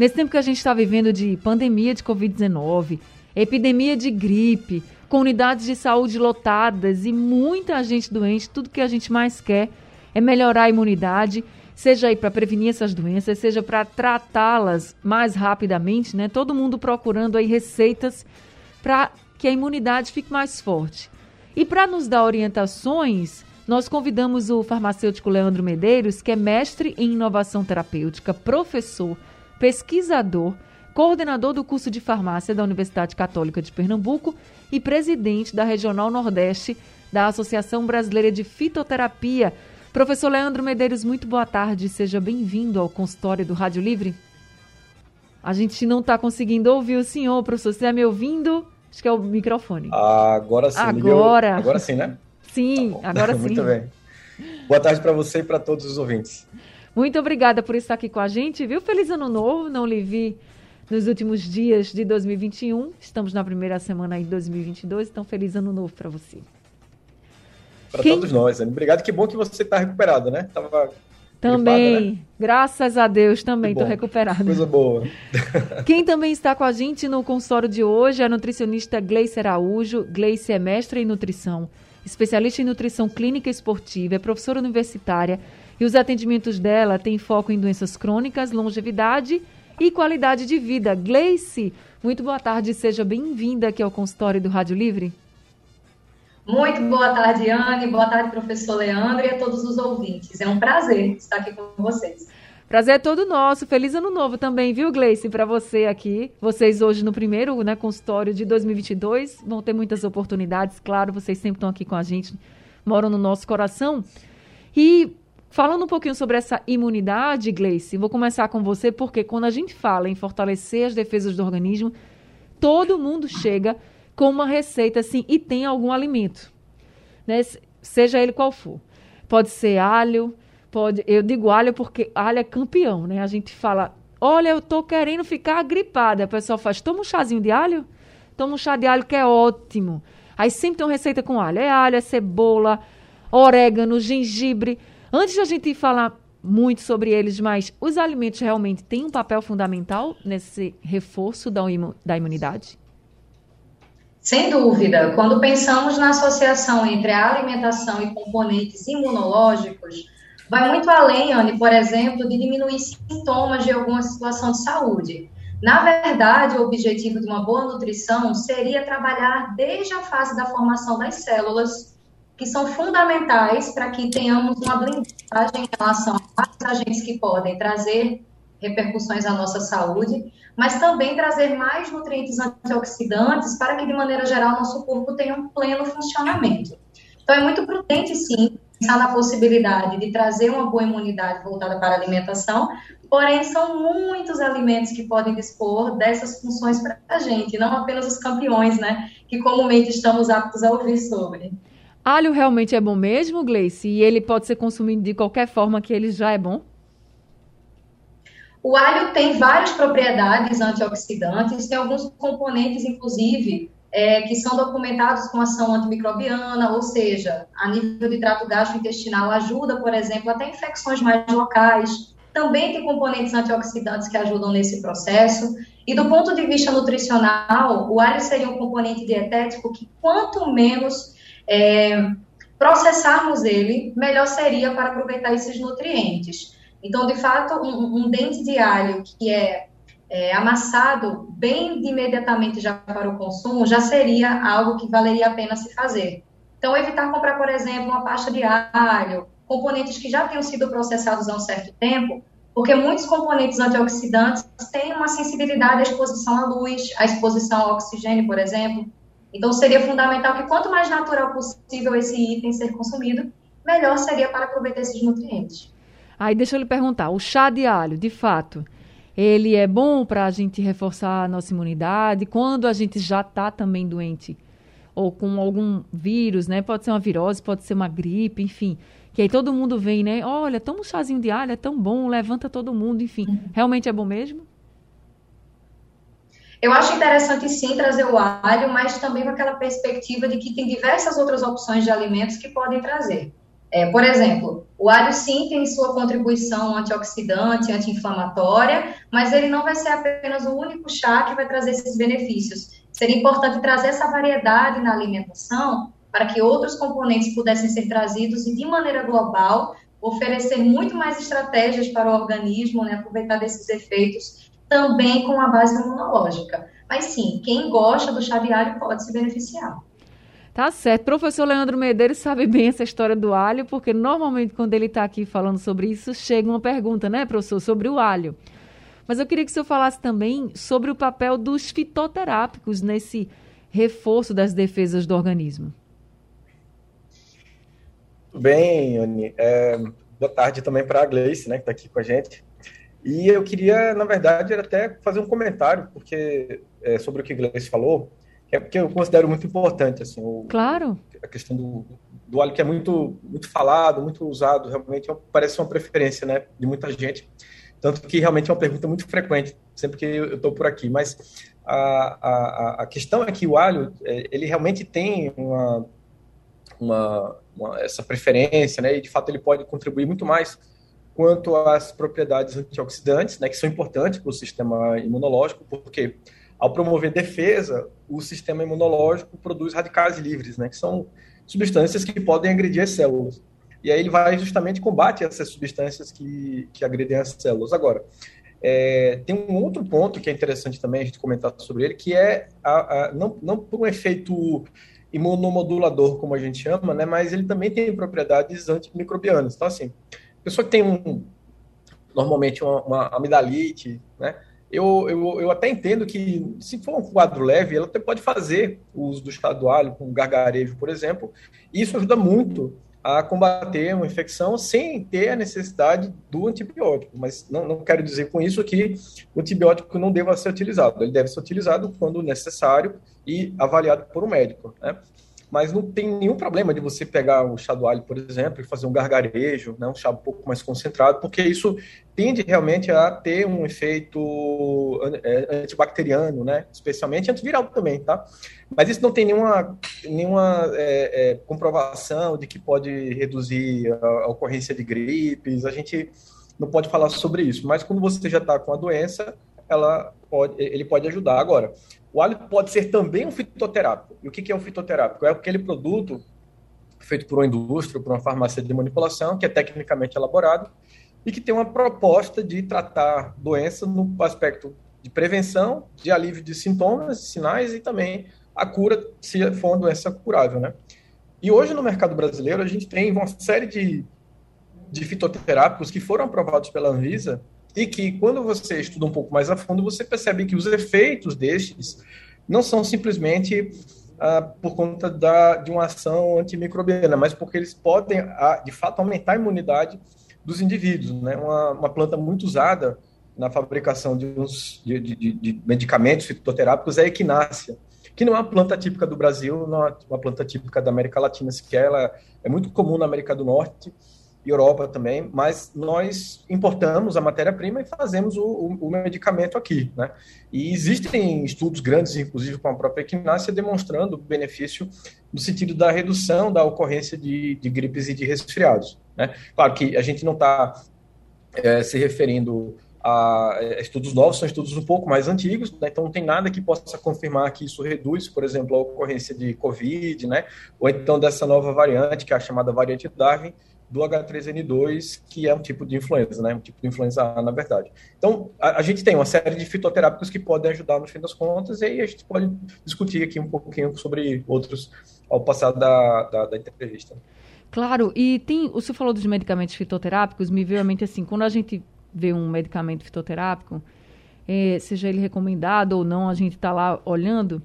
Nesse tempo que a gente está vivendo de pandemia de Covid-19, epidemia de gripe, comunidades de saúde lotadas e muita gente doente, tudo que a gente mais quer é melhorar a imunidade, seja aí para prevenir essas doenças, seja para tratá-las mais rapidamente, né? Todo mundo procurando aí receitas para que a imunidade fique mais forte. E para nos dar orientações, nós convidamos o farmacêutico Leandro Medeiros, que é mestre em inovação terapêutica, professor, pesquisador, coordenador do curso de farmácia da Universidade Católica de Pernambuco e presidente da Regional Nordeste da Associação Brasileira de Fitoterapia. Professor Leandro Medeiros, muito boa tarde. Seja bem-vindo ao consultório do Rádio Livre. A gente não está conseguindo ouvir o senhor, professor. Você está me ouvindo? Acho que é o microfone. Agora sim. Agora. Agora sim, né? Sim, tá agora sim. Muito bem. Boa tarde para você e para todos os ouvintes. Muito obrigada por estar aqui com a gente, viu? Feliz ano novo. Não lhe vi nos últimos dias de 2021. Estamos na primeira semana aí de 2022, então feliz ano novo para você. Para Quem... todos nós, Anne. Obrigado. Que bom que você está recuperado, né? Tava também, gripada, né? graças a Deus, também estou recuperada. Coisa boa. Quem também está com a gente no consultório de hoje é a nutricionista Gleice Araújo. Gleice é mestra em nutrição, especialista em nutrição clínica esportiva, é professora universitária e os atendimentos dela têm foco em doenças crônicas, longevidade e qualidade de vida. Gleice, muito boa tarde, seja bem-vinda aqui ao consultório do Rádio Livre. Muito boa tarde, Anne. Boa tarde, professor Leandro e a todos os ouvintes. É um prazer estar aqui com vocês. Prazer é todo nosso. Feliz ano novo também, viu, Gleice, para você aqui. Vocês hoje no primeiro né, consultório de 2022 vão ter muitas oportunidades. Claro, vocês sempre estão aqui com a gente, moram no nosso coração. E falando um pouquinho sobre essa imunidade, Gleice, vou começar com você, porque quando a gente fala em fortalecer as defesas do organismo, todo mundo chega com uma receita assim e tem algum alimento, né? Seja ele qual for. Pode ser alho, pode, eu digo alho porque alho é campeão, né? A gente fala, olha, eu tô querendo ficar gripada. A pessoa faz, toma um chazinho de alho, toma um chá de alho que é ótimo. Aí sempre tem uma receita com alho, é alho, é cebola, orégano, gengibre. Antes de a gente falar muito sobre eles, mas os alimentos realmente têm um papel fundamental nesse reforço da, da imunidade? Sem dúvida, quando pensamos na associação entre a alimentação e componentes imunológicos, vai muito além, Anne, por exemplo, de diminuir sintomas de alguma situação de saúde. Na verdade, o objetivo de uma boa nutrição seria trabalhar desde a fase da formação das células, que são fundamentais para que tenhamos uma blindagem em relação a agentes que podem trazer repercussões à nossa saúde, mas também trazer mais nutrientes antioxidantes para que, de maneira geral, nosso corpo tenha um pleno funcionamento. Então, é muito prudente, sim, pensar na possibilidade de trazer uma boa imunidade voltada para a alimentação, porém, são muitos alimentos que podem dispor dessas funções para a gente, não apenas os campeões, né, que comumente estamos aptos a ouvir sobre. Alho realmente é bom mesmo, Gleice? E ele pode ser consumido de qualquer forma que ele já é bom? O alho tem várias propriedades antioxidantes, tem alguns componentes, inclusive, é, que são documentados com ação antimicrobiana, ou seja, a nível de trato gastrointestinal ajuda, por exemplo, até infecções mais locais. Também tem componentes antioxidantes que ajudam nesse processo. E do ponto de vista nutricional, o alho seria um componente dietético que quanto menos é, processarmos ele, melhor seria para aproveitar esses nutrientes. Então, de fato, um, um dente de alho que é, é, amassado bem imediatamente já para o consumo, já seria algo que valeria a pena se fazer. Então, evitar comprar, por exemplo, uma pasta de alho, componentes que já tenham sido processados há um certo tempo, porque muitos componentes antioxidantes têm uma sensibilidade à exposição à luz, à exposição ao oxigênio, por exemplo. Então, seria fundamental que quanto mais natural possível esse item ser consumido, melhor seria para aproveitar esses nutrientes. Aí deixa eu lhe perguntar, o chá de alho, de fato, ele é bom para a gente reforçar a nossa imunidade quando a gente já está também doente ou com algum vírus, né? Pode ser uma virose, pode ser uma gripe, enfim. Que aí todo mundo vem, né? Olha, toma um chazinho de alho, é tão bom, levanta todo mundo, enfim. Uhum. Realmente é bom mesmo? Eu acho interessante sim trazer o alho, mas também com aquela perspectiva de que tem diversas outras opções de alimentos que podem trazer. É, por exemplo, o alho sim tem sua contribuição antioxidante, anti-inflamatória, mas ele não vai ser apenas o único chá que vai trazer esses benefícios. Seria importante trazer essa variedade na alimentação para que outros componentes pudessem ser trazidos e, de maneira global, oferecer muito mais estratégias para o organismo, né, aproveitar desses efeitos também com a base imunológica. Mas sim, quem gosta do chá de alho pode se beneficiar. Tá certo. Professor Leandro Medeiros sabe bem essa história do alho, porque normalmente quando ele está aqui falando sobre isso, chega uma pergunta, né, professor, sobre o alho. Mas eu queria que o senhor falasse também sobre o papel dos fitoterápicos nesse reforço das defesas do organismo. Bem, Anny. É, boa tarde também para a Gleice, né, que está aqui com a gente. E eu queria, na verdade, até fazer um comentário, porque é, sobre o que a Gleice falou, é porque eu considero muito importante, assim, o, claro. a questão do, do óleo que é muito, muito falado, muito usado, realmente é parece uma preferência, né, de muita gente, tanto que realmente é uma pergunta muito frequente, sempre que eu estou por aqui, mas a, a, a questão é que o alho, é, ele realmente tem uma, uma, uma, essa preferência, né, e de fato ele pode contribuir muito mais quanto às propriedades antioxidantes, né, que são importantes para o sistema imunológico, porque ao promover defesa, o sistema imunológico produz radicais livres, né, que são substâncias que podem agredir as células. E aí ele vai justamente combate essas substâncias que, que agredem as células. Agora, é, tem um outro ponto que é interessante também a gente comentar sobre ele, que é a, a, não, não por um efeito imunomodulador, como a gente chama, né, mas ele também tem propriedades antimicrobianas. Então, assim, pessoa que tem um, normalmente uma, uma amidalite, né, eu, eu, eu até entendo que, se for um quadro leve, ela até pode fazer o uso do alho com gargarejo, por exemplo, e isso ajuda muito a combater uma infecção sem ter a necessidade do antibiótico. Mas não, não quero dizer com isso que o antibiótico não deva ser utilizado. Ele deve ser utilizado quando necessário e avaliado por um médico. Né? Mas não tem nenhum problema de você pegar o chá do alho, por exemplo, e fazer um gargarejo, né, um chá um pouco mais concentrado, porque isso tende realmente a ter um efeito é, antibacteriano, né, especialmente antiviral também, tá? Mas isso não tem nenhuma, nenhuma é, é, comprovação de que pode reduzir a, a ocorrência de gripes, a gente não pode falar sobre isso, mas quando você já está com a doença, ela pode, ele pode ajudar. Agora, o alho pode ser também um fitoterápico. E o que é um fitoterápico? É aquele produto feito por uma indústria, por uma farmácia de manipulação, que é tecnicamente elaborado e que tem uma proposta de tratar doença no aspecto de prevenção, de alívio de sintomas, sinais e também a cura, se for uma doença curável, né? E hoje no mercado brasileiro a gente tem uma série de, de fitoterápicos que foram aprovados pela Anvisa e que quando você estuda um pouco mais a fundo, você percebe que os efeitos destes não são simplesmente ah, por conta da, de uma ação antimicrobiana, mas porque eles podem, ah, de fato, aumentar a imunidade dos indivíduos. Né? Uma, uma planta muito usada na fabricação de, uns, de, de, de medicamentos fitoterápicos é a equinácea, que não é uma planta típica do Brasil, não é uma planta típica da América Latina sequer, ela é muito comum na América do Norte, Europa também, mas nós importamos a matéria-prima e fazemos o, o, o, medicamento aqui, né? E existem estudos grandes, inclusive com a própria equinácea, demonstrando o benefício no sentido da redução da ocorrência de, de gripes e de resfriados, né? Claro que a gente não está é, se referindo a estudos novos, são estudos um pouco mais antigos, né? então não tem nada que possa confirmar que isso reduz, por exemplo, a ocorrência de Covid, né? ou então dessa nova variante, que é a chamada variante Darwin, do H3N2, que é um tipo de influenza, né? Um tipo de influenza A, na verdade. Então, a, a, gente tem uma série de fitoterápicos que podem ajudar no fim das contas, e aí a gente pode discutir aqui um pouquinho sobre outros ao passar da, da, da entrevista. Claro, e tem, o senhor falou dos medicamentos fitoterápicos, me veio à mente assim, quando a gente vê um medicamento fitoterápico, é, seja ele recomendado ou não, a gente está lá olhando,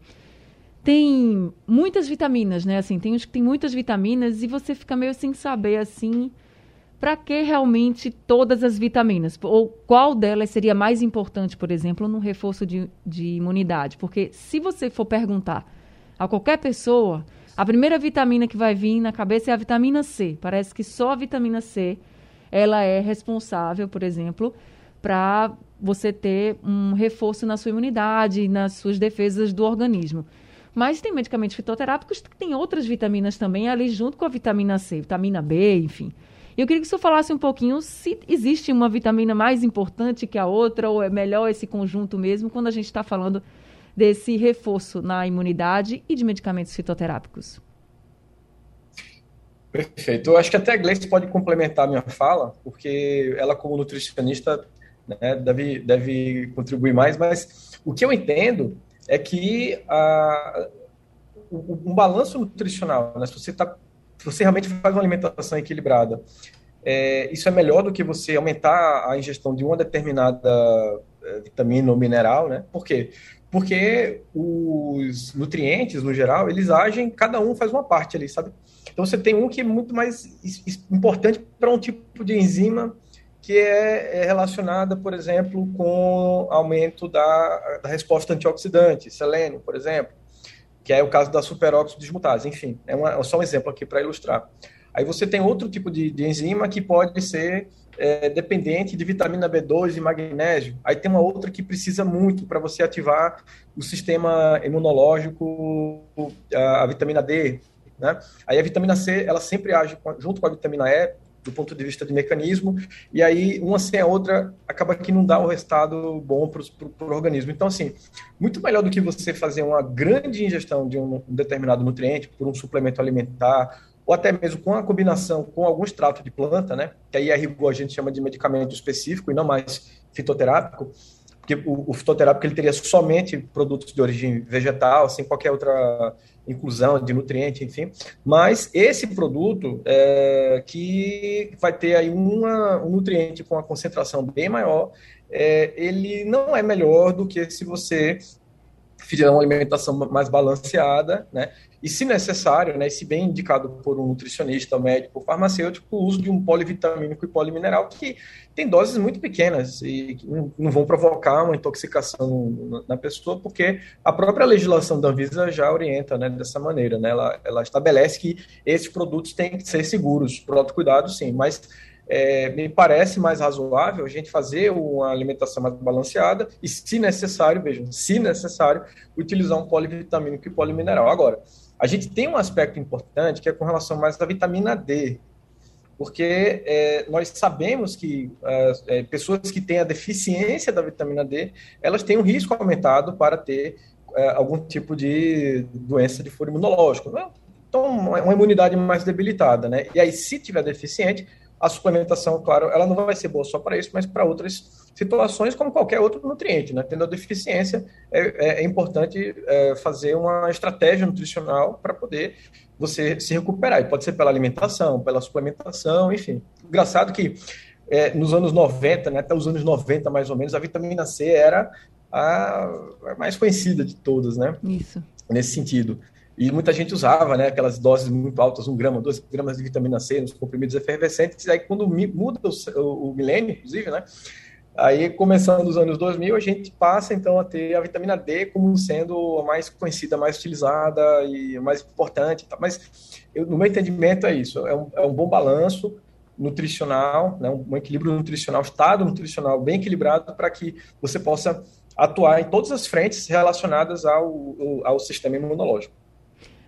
tem muitas vitaminas, né? Assim, tem uns que tem muitas vitaminas e você fica meio sem saber, assim, para que realmente todas as vitaminas? Ou qual delas seria mais importante, por exemplo, no reforço de, de imunidade? Porque se você for perguntar a qualquer pessoa, a primeira vitamina que vai vir na cabeça é a vitamina C. Parece que só a vitamina C ela é responsável, por exemplo, para você ter um reforço na sua imunidade, nas suas defesas do organismo. Mas tem medicamentos fitoterápicos que têm outras vitaminas também ali junto com a vitamina C, vitamina B, enfim. Eu queria que o senhor falasse um pouquinho se existe uma vitamina mais importante que a outra, ou é melhor esse conjunto mesmo, quando a gente está falando desse reforço na imunidade e de medicamentos fitoterápicos. Perfeito. Eu acho que até a Gleice pode complementar a minha fala, porque ela, como nutricionista, né, deve, deve contribuir mais, mas o que eu entendo é que a, um balanço nutricional, né, se você está se você realmente faz uma alimentação equilibrada, é, isso é melhor do que você aumentar a ingestão de uma determinada é, vitamina ou mineral, né? Por quê? Porque os nutrientes, no geral, eles agem, cada um faz uma parte ali, sabe? Então você tem um que é muito mais importante para um tipo de enzima que é, é relacionada, por exemplo, com aumento da, da resposta antioxidante, selênio, por exemplo que é o caso da superóxido dismutase. Enfim, é, uma, é só um exemplo aqui para ilustrar. Aí você tem outro tipo de, de enzima que pode ser é, dependente de vitamina B2 e magnésio. Aí tem uma outra que precisa muito para você ativar o sistema imunológico, a, a, vitamina D. Né? Aí a vitamina C, ela sempre age junto com a vitamina E, do ponto de vista de mecanismo, e aí uma sem a outra acaba que não dá o resultado bom para o organismo. Então, assim, muito melhor do que você fazer uma grande ingestão de um, um determinado nutriente por um suplemento alimentar, ou até mesmo com a combinação com algum extrato de planta, né? Que aí a rigor a gente chama de medicamento específico e não mais fitoterápico, porque o, o fitoterápico ele teria somente produtos de origem vegetal, sem qualquer outra inclusão de nutriente, enfim. Mas esse produto é, que vai ter aí uma, um nutriente com a concentração bem maior, é, ele não é melhor do que se você fizer uma alimentação mais balanceada, né? E se necessário, né, se bem indicado por um nutricionista, médico, farmacêutico, o uso de um polivitamínico e polimineral que tem doses muito pequenas e não vão provocar uma intoxicação na pessoa, porque a própria legislação da Anvisa já orienta, né, dessa maneira, né? Ela, ela estabelece que esses produtos têm que ser seguros, por autocuidado, sim, mas é, me parece mais razoável a gente fazer uma alimentação mais balanceada e, se necessário, vejam, se necessário, utilizar um polivitamínico e polimineral. Agora, a gente tem um aspecto importante que é com relação mais à vitamina D, porque é, nós sabemos que é, pessoas que têm a deficiência da vitamina D, elas têm um risco aumentado para ter é, algum tipo de doença de foro imunológico. Né? Então, uma imunidade mais debilitada, né? E aí, se tiver deficiente, a suplementação, claro, ela não vai ser boa só para isso, mas para outras situações, como qualquer outro nutriente, né? Tendo a deficiência, é, é, é importante é, fazer uma estratégia nutricional para poder você se recuperar. E pode ser pela alimentação, pela suplementação, enfim. Engraçado que é, nos anos 90, né, até os anos 90 mais ou menos, a vitamina C era a, a mais conhecida de todas, né? Isso. Nesse sentido. E muita gente usava, né, aquelas doses muito altas, um grama, dois gramas de vitamina C nos comprimidos efervescentes. E aí, quando muda o, o milênio, inclusive, né, aí começando os anos 2000, a gente passa então a ter a vitamina D como sendo a mais conhecida, mais utilizada e mais importante. Mas eu, no meu entendimento é isso, é um, é um bom balanço nutricional, né, um equilíbrio nutricional, estado nutricional bem equilibrado para que você possa atuar em todas as frentes relacionadas ao, ao sistema imunológico.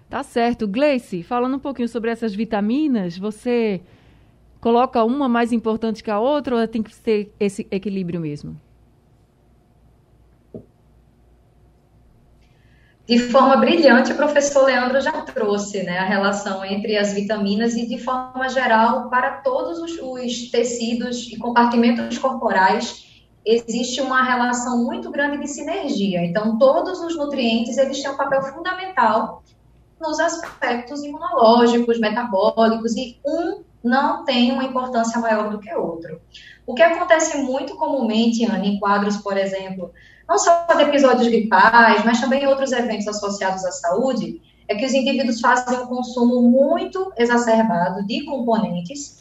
Tá certo. Gleice, falando um pouquinho sobre essas vitaminas, você coloca uma mais importante que a outra ou tem que ter esse equilíbrio mesmo? De forma brilhante, o professor Leandro já trouxe né, a relação entre as vitaminas e, de forma geral, para todos os, os tecidos e compartimentos corporais, existe uma relação muito grande de sinergia. Então, todos os nutrientes eles têm um papel fundamental nos aspectos imunológicos, metabólicos, e um não tem uma importância maior do que outro. O que acontece muito comumente, Ana, em quadros, por exemplo, não só de episódios gripais, mas também em outros eventos associados à saúde, é que os indivíduos fazem um consumo muito exacerbado de componentes,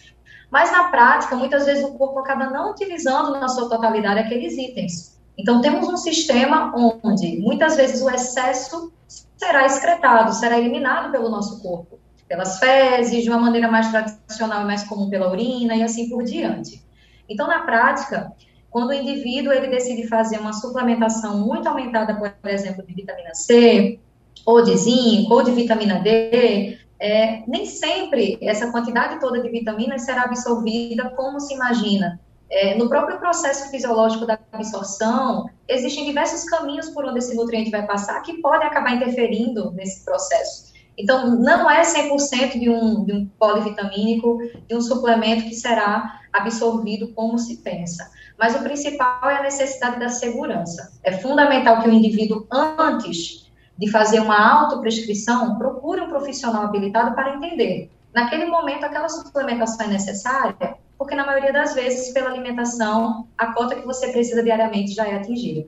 Mas na prática, muitas vezes o corpo acaba não utilizando na sua totalidade aqueles itens. Então, temos um sistema onde muitas vezes o excesso será excretado, será eliminado pelo nosso corpo, pelas fezes, de uma maneira mais tradicional e mais comum pela urina e assim por diante. Então, na prática, quando o indivíduo ele decide fazer uma suplementação muito aumentada, por exemplo, de vitamina C, ou de zinco, ou de vitamina D, é, nem sempre essa quantidade toda de vitaminas será absorvida como se imagina. É, no próprio processo fisiológico da absorção, existem diversos caminhos por onde esse nutriente vai passar que podem acabar interferindo nesse processo. Então, não é 100% de um, de um polivitamínico, de um suplemento que será absorvido como se pensa. Mas o principal é a necessidade da segurança. É fundamental que o indivíduo, antes de fazer uma autoprescrição, procure um profissional habilitado para entender. Naquele momento, aquela suplementação é necessária, porque na maioria das vezes, pela alimentação, a cota que você precisa diariamente já é atingida.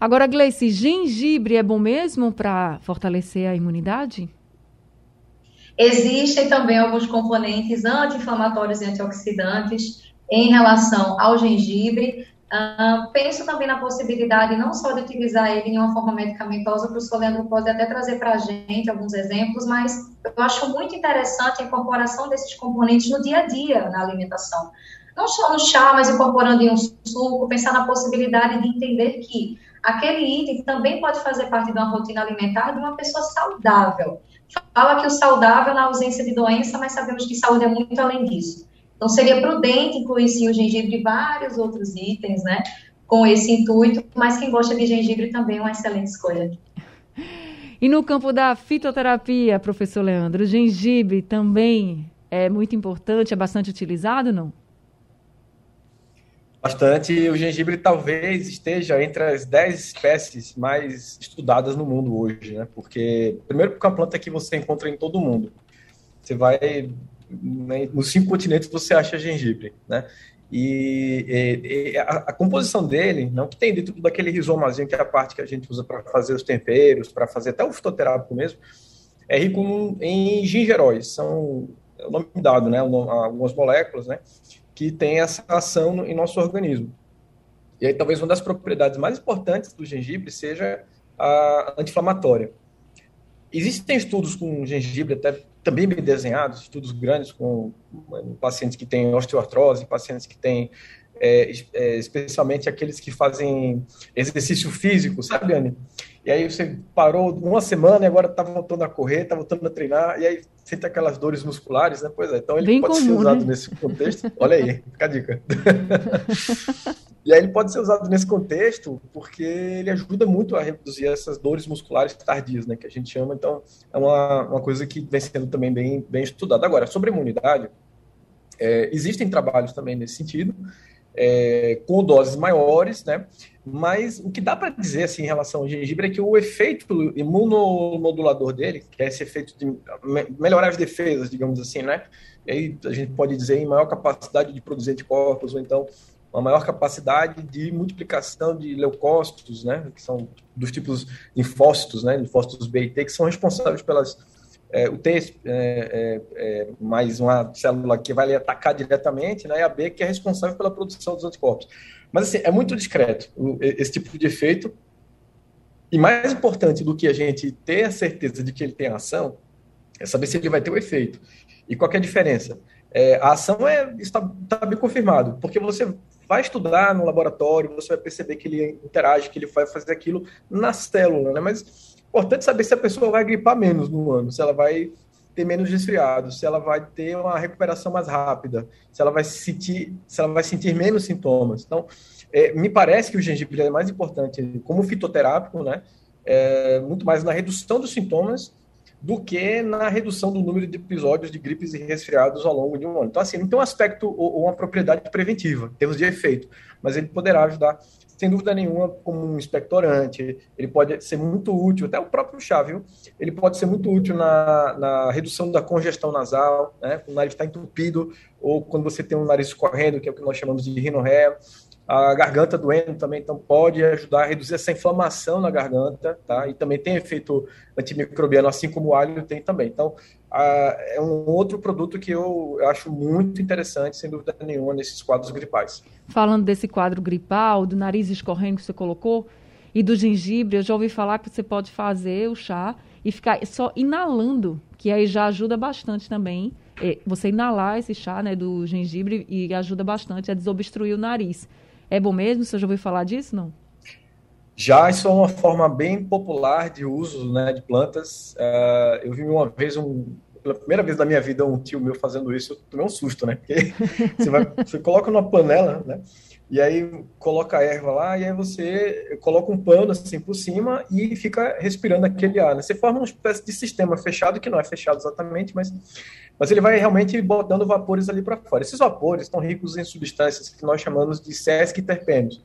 Agora, Gleice, gengibre é bom mesmo para fortalecer a imunidade? Existem também alguns componentes anti-inflamatórios e antioxidantes em relação ao gengibre. Uh, penso também na possibilidade não só de utilizar ele em uma forma medicamentosa, o Soleandro pode até trazer para a gente alguns exemplos, mas eu acho muito interessante a incorporação desses componentes no dia a dia na alimentação. Não só no chá, mas incorporando em um suco, pensar na possibilidade de entender que aquele item também pode fazer parte de uma rotina alimentar de uma pessoa saudável. Fala que o saudável na ausência de doença, mas sabemos que saúde é muito além disso. Então, seria prudente incluir sim o gengibre e vários outros itens, né? Com esse intuito, mas quem gosta de gengibre também é uma excelente escolha. E no campo da fitoterapia, professor Leandro, o gengibre também é muito importante, é bastante utilizado, não? Bastante. O gengibre talvez esteja entre as 10 espécies mais estudadas no mundo hoje, né? Porque, primeiro, porque é uma planta que você encontra em todo mundo. Você vai né, nos cinco continentes você acha gengibre, né? E, e, e a, a, composição dele, não que tem dentro daquele rizomazinho, que é a parte que a gente usa para fazer os temperos, para fazer até o fitoterápico mesmo, é rico em gingeróis, são é o nome dado, né? Algumas moléculas, né? Que tem essa ação no, em nosso organismo. E aí, talvez uma das propriedades mais importantes do gengibre seja a anti-inflamatória. Existem estudos com gengibre até também bem desenhados, estudos grandes com pacientes que têm osteoartrose, pacientes que têm, é, é, especialmente aqueles que fazem exercício físico, sabe, Anne? E aí você parou uma semana e agora está voltando a correr, está voltando a treinar, e aí sente aquelas dores musculares, né? Pois é, então ele bem pode comum, ser usado né? nesse contexto. Olha aí, fica a dica. E aí ele pode ser usado nesse contexto porque ele ajuda muito a reduzir essas dores musculares tardias, né, que a gente chama. Então, é uma, uma coisa que vem sendo também bem, bem estudada. Agora, sobre imunidade, é, existem trabalhos também nesse sentido, é, com doses maiores, né? Mas o que dá para dizer assim, em relação ao gengibre é que o efeito imunomodulador dele, que é esse efeito de melhorar as defesas, digamos assim, né? E aí a gente pode dizer em maior capacidade de produzir anticorpos, ou então uma maior capacidade de multiplicação de leucócitos, né, que são dos tipos linfócitos, né, linfócitos B e T, que são responsáveis pelas é, o T é, é, é, mais uma célula que vai atacar diretamente, né, e a B que é responsável pela produção dos anticorpos. Mas assim, é muito discreto esse tipo de efeito. E mais importante do que a gente ter a certeza de que ele tem ação, é saber se ele vai ter o efeito. E qual é a diferença? É, a ação é, está, está bem confirmado, porque você vai estudar no laboratório, você vai perceber que ele interage, que ele vai fazer aquilo na célula, né? Mas importante saber se a pessoa vai gripar menos no ano, se ela vai ter menos resfriado, se ela vai ter uma recuperação mais rápida, se ela vai sentir, se ela vai sentir menos sintomas. Então, é, me parece que o gengibre é mais importante como fitoterápico, né? É, muito mais na redução dos sintomas do que na redução do número de episódios de gripes e resfriados ao longo de um ano. Então, assim, não tem um aspecto ou uma propriedade preventiva, em termos de efeito, mas ele poderá ajudar, sem dúvida nenhuma, como um expectorante, ele pode ser muito útil, até o próprio chá, viu? Ele pode ser muito útil na, na redução da congestão nasal, né? Quando o nariz está entupido, ou quando você tem um nariz correndo, que é o que nós chamamos de rinorreia, a garganta doendo também, então pode ajudar a reduzir essa inflamação na garganta, tá? E também tem efeito antimicrobiano, assim como o alho tem também. Então, é um outro produto que eu acho muito interessante, sem dúvida nenhuma, nesses quadros gripais. Falando desse quadro gripal, do nariz escorrendo que você colocou, e do gengibre, eu já ouvi falar que você pode fazer o chá e ficar só inalando, que aí já ajuda bastante também. É, você inalar esse chá né, do gengibre e ajuda bastante a desobstruir o nariz. É bom mesmo? Você já ouviu falar disso, não? Já isso é uma forma bem popular de uso né, de plantas. Uh, eu vi uma vez um, pela primeira vez na minha vida um tio meu fazendo isso, eu tomei um susto, né? Porque você, vai, você coloca numa panela, né? E aí coloca a erva lá e aí você coloca um pano assim por cima e fica respirando aquele ar. Né? Você forma uma espécie de sistema fechado que não é fechado exatamente, mas mas ele vai realmente botando vapores ali para fora. Esses vapores estão ricos em substâncias que nós chamamos de sesquiterpenos.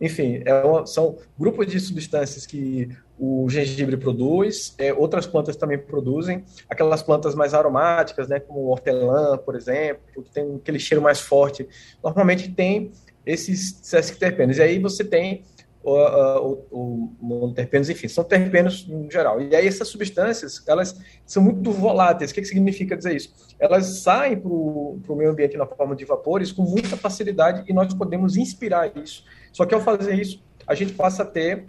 Enfim, é uma, são grupos de substâncias que o gengibre produz, é, outras plantas também produzem, aquelas plantas mais aromáticas, né, como hortelã, por exemplo, que tem aquele cheiro mais forte, normalmente tem esses sesquiterpenos. E aí você tem o, o, monoterpenos, enfim, são terpenos em geral. E aí essas substâncias, elas são muito voláteis. O que, que significa dizer isso? Elas saem para o meio ambiente na forma de vapores com muita facilidade e nós podemos inspirar isso. Só que ao fazer isso, a gente passa a ter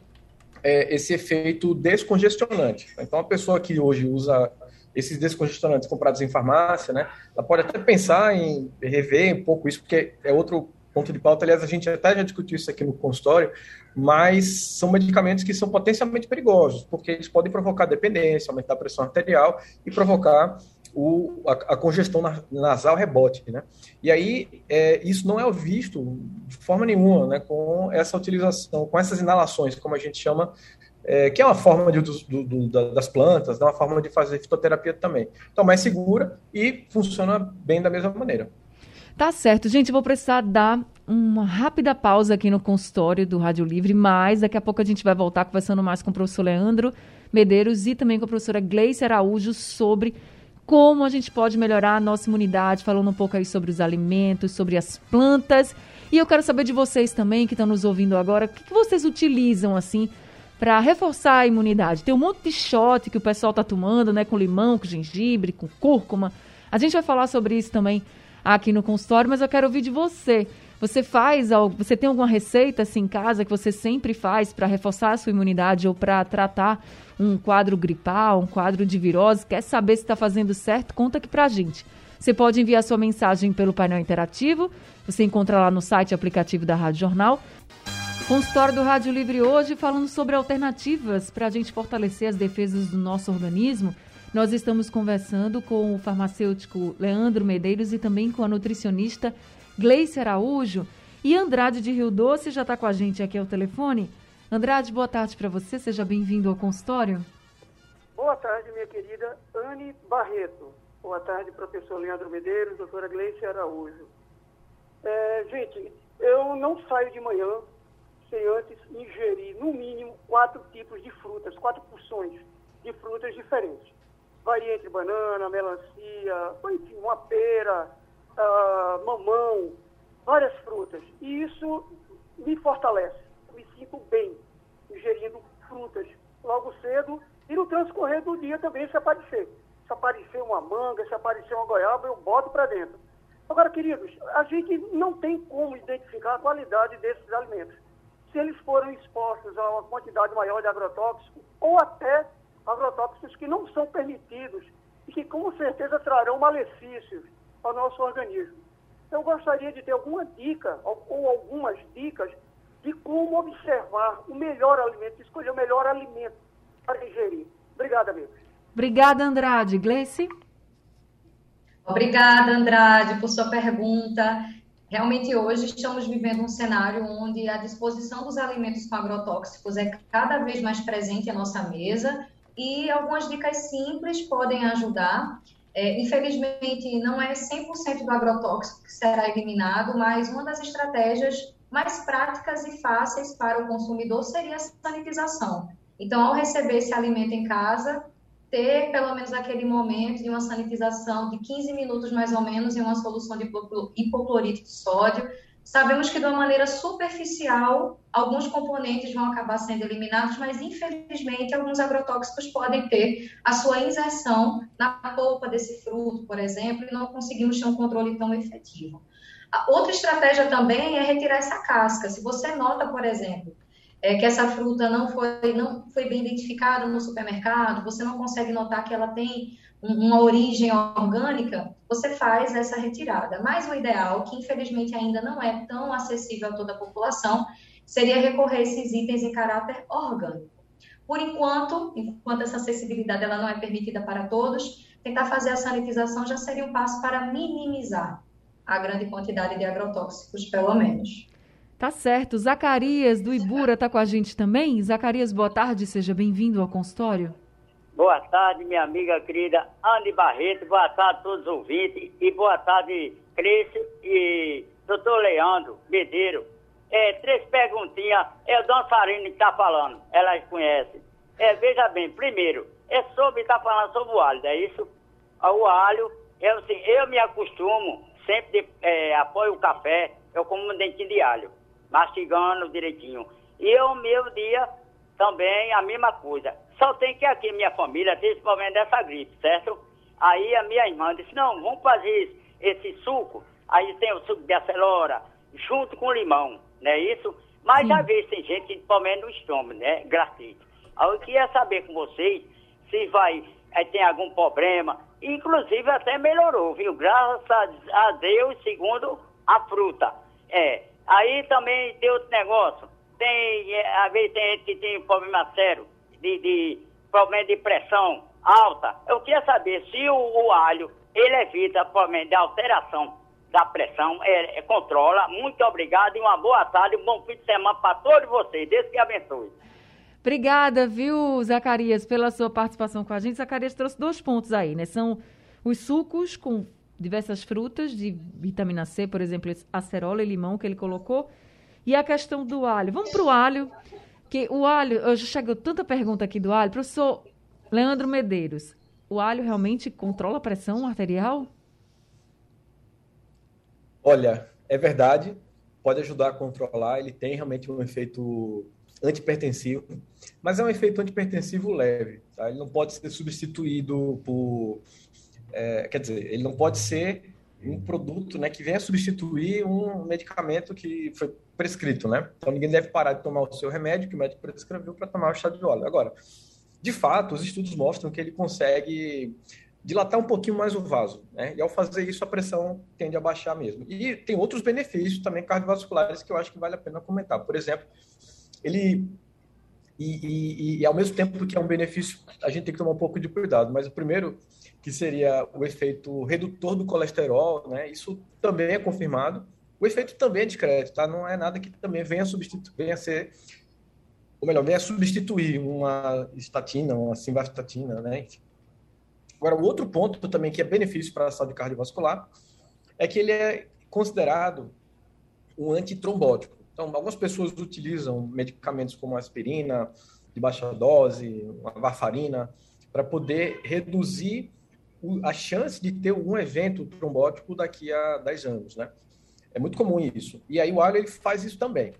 é, esse efeito descongestionante. Então, a pessoa que hoje usa esses descongestionantes comprados em farmácia, né, ela pode até pensar em rever um pouco isso, porque é outro ponto de pauta. Aliás, a gente até já discutiu isso aqui no consultório, mas são medicamentos que são potencialmente perigosos, porque eles podem provocar dependência, aumentar a pressão arterial e provocar o, a, a, congestão nasal rebote, né? E aí, é, isso não é visto de forma nenhuma, né, com essa utilização, com essas inalações, como a gente chama, é, que é uma forma de, do, do, das plantas, é uma forma de fazer fitoterapia também. Então, mais segura e funciona bem da mesma maneira. Tá certo, gente. Vou precisar dar uma rápida pausa aqui no consultório do Rádio Livre, mas daqui a pouco a gente vai voltar conversando mais com o professor Leandro Medeiros e também com a professora Gleice Araújo sobre como a gente pode melhorar a nossa imunidade, falando um pouco aí sobre os alimentos, sobre as plantas. E eu quero saber de vocês também, que estão nos ouvindo agora, o que, que vocês utilizam, assim, para reforçar a imunidade? Tem um monte de shot que o pessoal está tomando, né, com limão, com gengibre, com cúrcuma. A gente vai falar sobre isso também aqui no consultório, mas eu quero ouvir de você. Você faz, você tem alguma receita assim em casa que você sempre faz para reforçar a sua imunidade ou para tratar um quadro gripal, um quadro de virose? Quer saber se está fazendo certo? Conta aqui para a gente. Você pode enviar sua mensagem pelo painel interativo. Você encontra lá no site aplicativo da Rádio Jornal. Consultório do Rádio Livre hoje falando sobre alternativas para a gente fortalecer as defesas do nosso organismo. Nós estamos conversando com o farmacêutico Leandro Medeiros e também com a nutricionista Gleice Araújo. E Andrade de Rio Doce já está com a gente aqui ao telefone. Andrade, boa tarde para você, seja bem-vindo ao consultório. Boa tarde, minha querida Anne Barreto. Boa tarde, professor Leandro Medeiros, doutora Gleice Araújo. É, gente, eu não saio de manhã sem antes ingerir, no mínimo, quatro tipos de frutas, quatro porções de frutas diferentes varia entre banana, melancia, enfim, uma pera, uh, mamão, várias frutas. E isso me fortalece, me sinto bem ingerindo frutas logo cedo e no transcorrer do dia também se aparecer. Se aparecer uma manga, se aparecer uma goiaba, eu boto para dentro. Agora, queridos, a gente não tem como identificar a qualidade desses alimentos. Se eles foram expostos a uma quantidade maior de agrotóxico ou até agrotóxicos que não são permitidos e que com certeza trarão malefícios ao nosso organismo. Eu gostaria de ter alguma dica ou algumas dicas de como observar o melhor alimento, escolher o melhor alimento para ingerir. Obrigada, amigos. Obrigada, Andrade. Gleice? Obrigada, Andrade, por sua pergunta. Realmente, hoje estamos vivendo um cenário onde a disposição dos alimentos com agrotóxicos é cada vez mais presente à nossa mesa e algumas dicas simples podem ajudar. É, infelizmente, não é 100% do agrotóxico que será eliminado, mas uma das estratégias mais práticas e fáceis para o consumidor seria a sanitização. Então, ao receber esse alimento em casa, ter pelo menos aquele momento de uma sanitização de 15 minutos mais ou menos em uma solução de hipoclorito de sódio, Sabemos que, de uma maneira superficial, alguns componentes vão acabar sendo eliminados, mas, infelizmente, alguns agrotóxicos podem ter a sua inserção na polpa desse fruto, por exemplo, e não conseguimos ter um controle tão efetivo. A outra estratégia também é retirar essa casca. Se você nota, por exemplo, é, que essa fruta não foi, não foi bem identificada no supermercado, você não consegue notar que ela tem uma origem orgânica, você faz essa retirada. Mas o ideal, que infelizmente ainda não é tão acessível a toda a população, seria recorrer a esses itens em caráter orgânico. Por enquanto, enquanto essa acessibilidade ela não é permitida para todos, tentar fazer a sanitização já seria um passo para minimizar a grande quantidade de agrotóxicos, pelo menos. Tá certo. Zacarias do Ibura está com a gente também. Zacarias, boa tarde, seja bem-vindo ao consultório. Boa tarde, minha amiga querida Anne Barreto. Boa tarde a todos os ouvintes. E boa tarde, Cris e doutor Leandro Medeiro. É, três perguntinhas. É o dançarino que está falando. Elas conhecem. É, veja bem, primeiro, é sobre, está falando sobre o alho, é isso? Ah, o alho, eu, assim, eu me acostumo, sempre de, é, o café, eu como um dentinho de alho, mastigando direitinho. E eu, meu dia, também a mesma coisa. Só tem que aqui minha família tem esse momento dessa gripe, certo? Aí a minha irmã disse, não, vamos fazer esse suco. Aí tem o suco de acelora, junto com limão, não é isso? Mas já vejo, tem gente que problema no estômago, né? Gratuito. Aí eu queria saber com vocês se vai, é, tem algum problema. Inclusive até melhorou, viu? Graças a Deus, segundo a fruta. É. Aí também tem outro negócio. Tem, é, às vezes tem gente que tem problema sério de, de problema de pressão alta, eu queria saber se o, o alho ele evita problema de alteração da pressão, é, é, controla. Muito obrigado e uma boa tarde, um bom fim de semana para todos vocês. Deus que abençoe. Obrigada, viu, Zacarias, pela sua participação com a gente. Zacarias trouxe dois pontos aí, né? São os sucos com diversas frutas de vitamina C, por exemplo, acerola e limão que ele colocou, e a questão do alho. Vamos para o alho. Que o alho, hoje chegou tanta pergunta aqui do alho. Professor Leandro Medeiros, o alho realmente controla a pressão arterial? Olha, é verdade, pode ajudar a controlar, ele tem realmente um efeito antipertensivo, mas é um efeito antipertensivo leve, tá? Ele não pode ser substituído por... É, quer dizer, ele não pode ser um produto né, que venha substituir um medicamento que foi prescrito, né? Então ninguém deve parar de tomar o seu remédio que o médico prescreveu para tomar o chá de óleo. Agora, de fato, os estudos mostram que ele consegue dilatar um pouquinho mais o vaso, né? E ao fazer isso, a pressão tende a baixar mesmo. E tem outros benefícios também cardiovasculares que eu acho que vale a pena comentar. Por exemplo, ele e, e, e, ao mesmo tempo que é um benefício, a gente tem que tomar um pouco de cuidado. Mas o primeiro, que seria o efeito redutor do colesterol, né? Isso também é confirmado. O efeito também é discreto, tá? Não é nada que também venha substituir, venha ser, ou melhor, venha substituir uma estatina, uma simvastatina, né? Agora, o outro ponto também que é benefício para a saúde cardiovascular é que ele é considerado um antitrombótico. Então, algumas pessoas utilizam medicamentos como aspirina de baixa dose, a varfarina, para poder reduzir a chance de ter um evento trombótico daqui a 10 anos, né? É muito comum isso. E aí o alho ele faz isso também.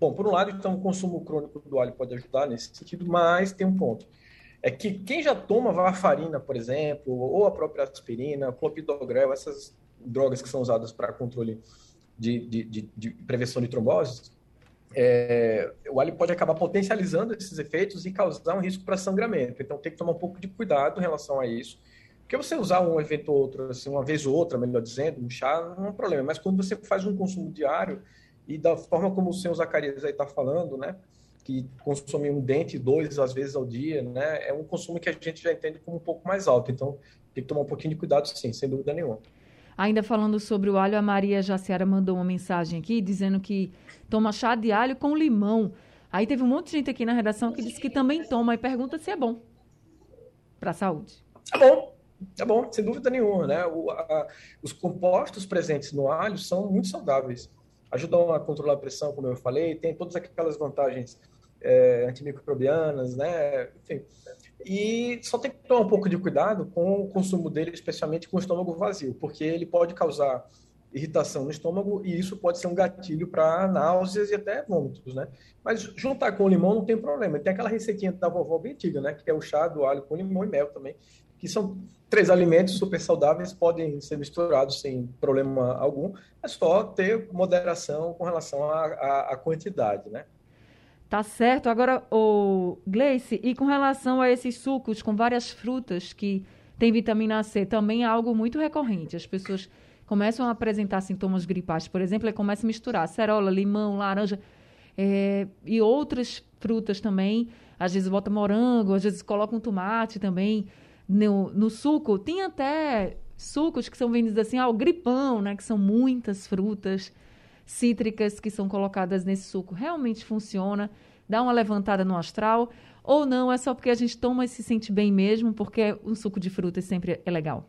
Bom, por um lado, então, o consumo crônico do alho pode ajudar nesse sentido, mas tem um ponto. É que quem já toma varfarina, por exemplo, ou a própria aspirina, clopidogrel, essas drogas que são usadas para controle de, de, de, de, prevenção de tromboses, é, o alho pode acabar potencializando esses efeitos e causar um risco para sangramento. Então, tem que tomar um pouco de cuidado em relação a isso. Porque você usar um evento ou outro, assim, uma vez ou outra, melhor dizendo, um chá, não é um problema. Mas quando você faz um consumo diário, e da forma como o senhor Zacarias aí está falando, né? Que consome um dente dois, às vezes, ao dia, né? É um consumo que a gente já entende como um pouco mais alto. Então, tem que tomar um pouquinho de cuidado, sim, sem dúvida nenhuma. Ainda falando sobre o alho, a Maria Jaciara mandou uma mensagem aqui dizendo que toma chá de alho com limão. Aí teve um monte de gente aqui na redação que disse que também toma e pergunta se é bom para a saúde. É bom, é bom, sem dúvida nenhuma, né? O, a, os compostos presentes no alho são muito saudáveis. Ajudam a controlar a pressão, como eu falei, tem todas aquelas vantagens é, antimicrobianas, né? Enfim. E só tem que tomar um pouco de cuidado com o consumo dele, especialmente com o estômago vazio, porque ele pode causar irritação no estômago e isso pode ser um gatilho para náuseas e até vômitos, né? Mas juntar com limão não tem problema. Tem aquela receitinha da vovó bem antiga, né? Que é o chá do alho com limão e mel também, que são três alimentos super saudáveis, podem ser misturados sem problema algum. É só ter moderação com relação à quantidade, né? Tá certo. Agora, o Gleice, e com relação a esses sucos com várias frutas que tem vitamina C, também é algo muito recorrente. As pessoas começam a apresentar sintomas gripais, por exemplo, e começam a misturar acerola, limão, laranja é, e outras frutas também. Às vezes bota morango, às vezes coloca um tomate também no, no suco. Tem até sucos que são vendidos assim, ah, o gripão, né? Que são muitas frutas cítricas que são colocadas nesse suco. Realmente funciona, dá uma levantada no astral, ou não, é só porque a gente toma e se sente bem mesmo, porque o suco de frutas sempre é legal.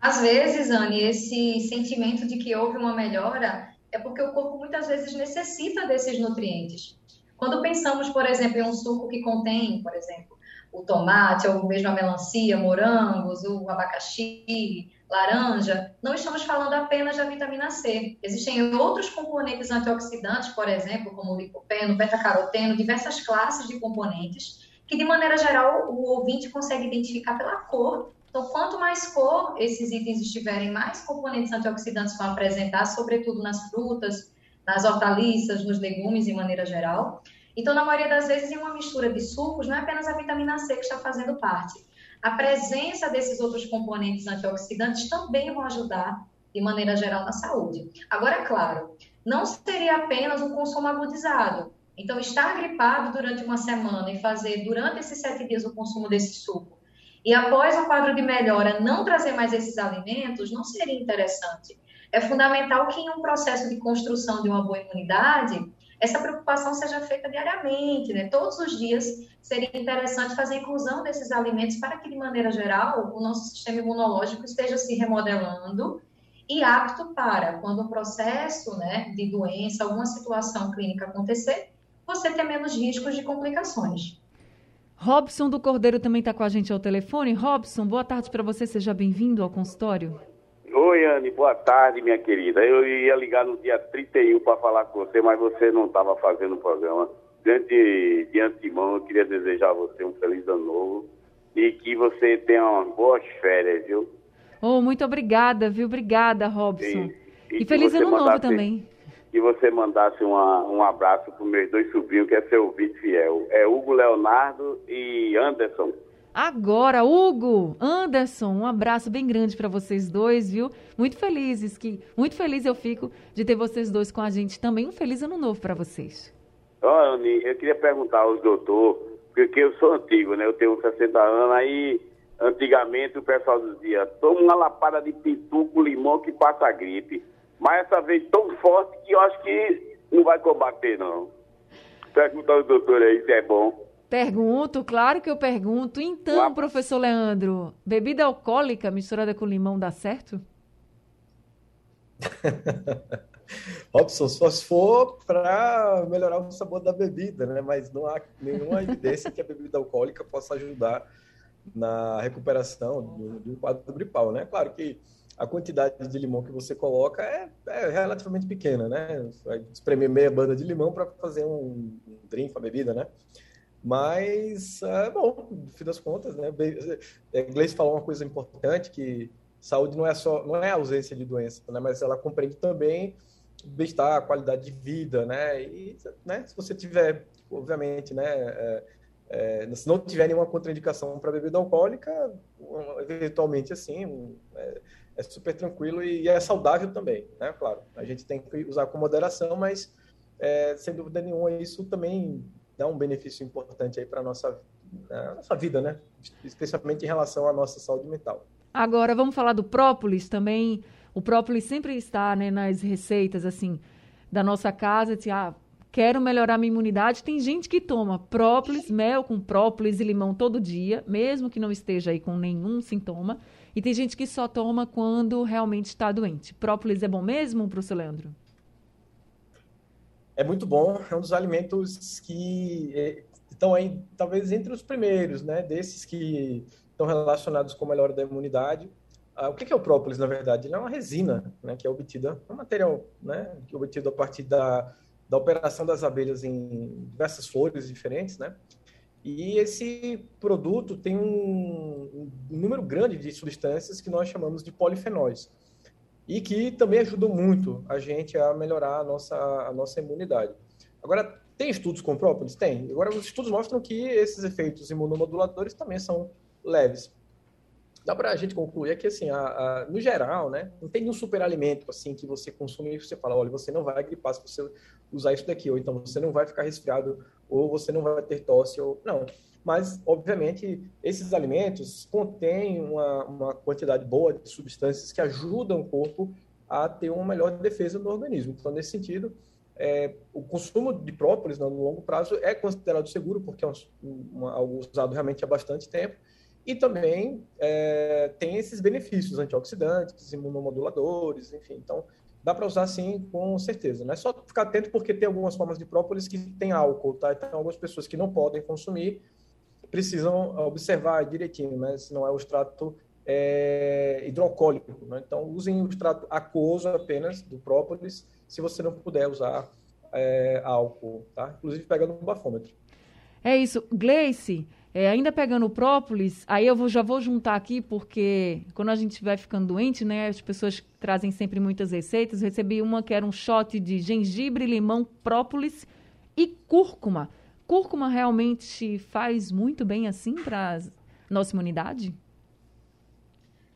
Às vezes, Anne, esse sentimento de que houve uma melhora é porque o corpo muitas vezes necessita desses nutrientes. Quando pensamos, por exemplo, em um suco que contém, por exemplo, o tomate, ou mesmo a melancia, morangos, o abacaxi, laranja, não estamos falando apenas da vitamina C. Existem outros componentes antioxidantes, por exemplo, como o licopeno, beta-caroteno, diversas classes de componentes, que de maneira geral o ouvinte consegue identificar pela cor então, quanto mais cor esses itens estiverem, mais componentes antioxidantes vão apresentar, sobretudo nas frutas, nas hortaliças, nos legumes, de maneira geral. Então, na maioria das vezes, em uma mistura de sucos, não é apenas a vitamina C que está fazendo parte. A presença desses outros componentes antioxidantes também vão ajudar, de maneira geral, na saúde. Agora, é claro, não seria apenas um consumo agudizado. Então, estar gripado durante uma semana e fazer, durante esses sete dias, o consumo desse suco e após o quadro de melhora não trazer mais esses alimentos, não seria interessante. É fundamental que em um processo de construção de uma boa imunidade, essa preocupação seja feita diariamente, né? Todos os dias seria interessante fazer a inclusão desses alimentos para que, de maneira geral, o nosso sistema imunológico esteja se remodelando e apto para, quando o processo né, de doença, alguma situação clínica acontecer, você ter menos riscos de complicações. Robson do Cordeiro também está com a gente ao telefone. Robson, boa tarde para você, seja bem-vindo ao consultório. Oi, Anne, boa tarde, minha querida. Eu ia ligar no dia 31 para falar com você, mas você não estava fazendo o programa. De, de antemão, eu queria desejar a você um feliz ano novo e que você tenha umas boas férias, viu? Oh, muito obrigada, viu? Obrigada, Robson. E, e, e feliz ano novo também que você mandasse uma, um abraço para os meus dois sobrinhos, que é seu ouvinte fiel. É Hugo Leonardo e Anderson. Agora, Hugo, Anderson, um abraço bem grande para vocês dois, viu? Muito felizes que, muito feliz eu fico de ter vocês dois com a gente também. Um feliz ano novo para vocês. Oh, Anny, eu queria perguntar aos doutores, porque eu sou antigo, né? Eu tenho 60 anos, aí antigamente o pessoal dizia, toma uma lapada de pitu com limão que passa a gripe mas essa vez tão forte que eu acho que não vai combater, não. Pergunta ao doutor aí se é bom. Pergunto, claro que eu pergunto. Então, Uma... professor Leandro, bebida alcoólica misturada com limão dá certo? Robson, só se for para melhorar o sabor da bebida, né? Mas não há nenhuma evidência que a bebida alcoólica possa ajudar na recuperação do, do quadro gripal, né? Claro que a quantidade de limão que você coloca é, é relativamente pequena, né? Você vai espremer meia banda de limão para fazer um, um drink, uma bebida, né? Mas, é, bom, no fim das contas, né? É, Gleice falou uma coisa importante, que saúde não é só, não é ausência de doença, né? Mas ela compreende também bem-estar, qualidade de vida, né? E, né? Se você tiver, obviamente, né? É, é, se não tiver nenhuma contraindicação para bebida alcoólica, eventualmente, assim, é, é super tranquilo e é saudável também, né? Claro, a gente tem que usar com moderação, mas é, sem dúvida nenhuma isso também dá um benefício importante aí para a nossa, né, nossa vida, né? Especialmente em relação à nossa saúde mental. Agora, vamos falar do própolis também. O própolis sempre está né, nas receitas, assim, da nossa casa. De, ah, quero melhorar minha imunidade. Tem gente que toma própolis, mel com própolis e limão todo dia, mesmo que não esteja aí com nenhum sintoma. E tem gente que só toma quando realmente está doente. Própolis é bom mesmo, professor Leandro? É muito bom, é um dos alimentos que é, estão aí, talvez, entre os primeiros, né? Desses que estão relacionados com a melhora da imunidade. Ah, o que é o própolis, na verdade? Ele é uma resina, né, que é obtida, é um material né, que é obtido a partir da, da operação das abelhas em diversas flores diferentes, né? E esse produto tem um, um número grande de substâncias que nós chamamos de polifenóis e que também ajudam muito a gente a melhorar a nossa, a nossa imunidade. Agora, tem estudos com própolis? Tem. Agora, os estudos mostram que esses efeitos imunomoduladores também são leves dá para a gente concluir é que, assim, a, a, no geral, né, não tem nenhum superalimento, assim, que você consome e você fala, olha, você não vai gripar se você usar isso daqui, ou então você não vai ficar resfriado, ou você não vai ter tosse, ou... Não. Mas, obviamente, esses alimentos contêm uma, uma quantidade boa de substâncias que ajudam o corpo a ter uma melhor defesa do organismo. Então, nesse sentido, é, o consumo de própolis no longo prazo é considerado seguro, porque é um, algo usado realmente há bastante tempo, e também é, tem esses benefícios antioxidantes, imunomoduladores, enfim. Então, dá para usar sim, com certeza. Não é só ficar atento porque tem algumas formas de própolis que tem álcool, tá? Então, algumas pessoas que não podem consumir precisam observar direitinho, né? Se não é o extrato é, hidroalcoólico. Né? Então, usem o extrato aquoso apenas do própolis, se você não puder usar é, álcool, tá? Inclusive pegando um bafômetro. É isso. Gleice, é, ainda pegando o própolis, aí eu vou, já vou juntar aqui, porque quando a gente vai ficando doente, né, as pessoas trazem sempre muitas receitas. Eu recebi uma que era um shot de gengibre, limão, própolis e cúrcuma. Cúrcuma realmente faz muito bem assim para nossa imunidade?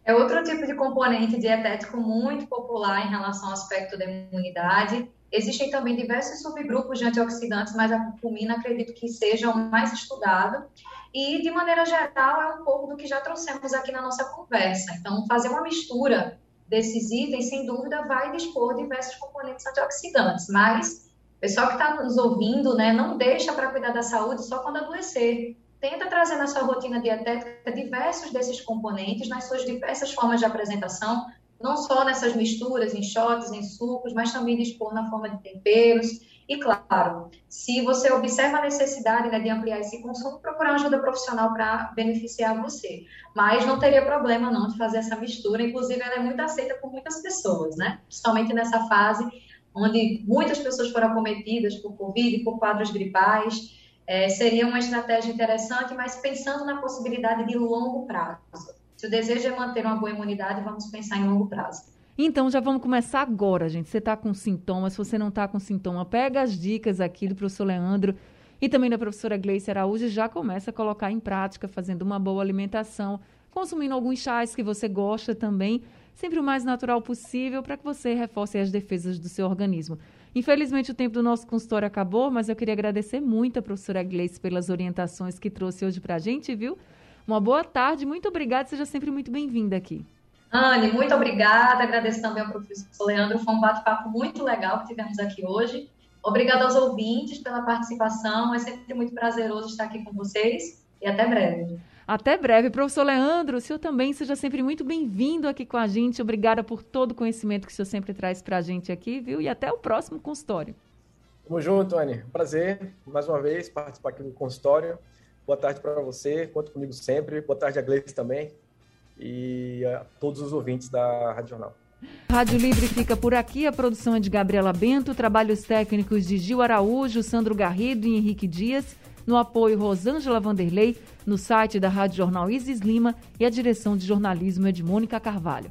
É outro tipo de componente dietético muito popular em relação ao aspecto da imunidade. Existem também diversos subgrupos de antioxidantes, mas a curcumina acredito que seja o mais estudado. E, de maneira geral, é um pouco do que já trouxemos aqui na nossa conversa. Então, fazer uma mistura desses itens, sem dúvida, vai dispor diversos componentes antioxidantes. Mas, pessoal que está nos ouvindo, né, não deixa para cuidar da saúde só quando adoecer. Tenta trazer na sua rotina dietética diversos desses componentes, nas suas diversas formas de apresentação, não só nessas misturas, em shots, em sucos, mas também dispor na forma de temperos e claro, se você observa a necessidade né, de ampliar esse consumo, procurar ajuda profissional para beneficiar você. Mas não teria problema não de fazer essa mistura, inclusive ela é muito aceita por muitas pessoas, né? Principalmente nessa fase onde muitas pessoas foram acometidas por Covid, por quadros gripais. É, seria uma estratégia interessante, mas pensando na possibilidade de longo prazo. Se o desejo é manter uma boa imunidade, vamos pensar em longo prazo. Então, já vamos começar agora, gente. Você está com sintomas, se você não está com sintoma, pega as dicas aqui do professor Leandro e também da professora Gleice Araújo e já começa a colocar em prática, fazendo uma boa alimentação, consumindo alguns chás que você gosta também, sempre o mais natural possível para que você reforce as defesas do seu organismo. Infelizmente, o tempo do nosso consultório acabou, mas eu queria agradecer muito a professora Gleice pelas orientações que trouxe hoje para a gente, viu? Uma boa tarde, muito obrigada, seja sempre muito bem-vinda aqui. Anne, muito obrigada. Agradeço também ao professor Leandro. Foi um bate-papo muito legal que tivemos aqui hoje. Obrigada aos ouvintes pela participação. É sempre muito prazeroso estar aqui com vocês. E até breve. Até breve. Professor Leandro, o senhor também seja sempre muito bem-vindo aqui com a gente. Obrigada por todo o conhecimento que o senhor sempre traz para a gente aqui, viu? E até o próximo consultório. Tamo junto, Anne. Prazer, mais uma vez, participar aqui do consultório. Boa tarde para você. Conta comigo sempre. Boa tarde a Gleice também e a todos os ouvintes da Rádio Jornal. Rádio Livre fica por aqui. A produção é de Gabriela Bento, trabalhos técnicos de Gil Araújo, Sandro Garrido e Henrique Dias. No apoio, Rosângela Vanderlei. No site da Rádio Jornal Isis Lima e a direção de jornalismo é de Mônica Carvalho.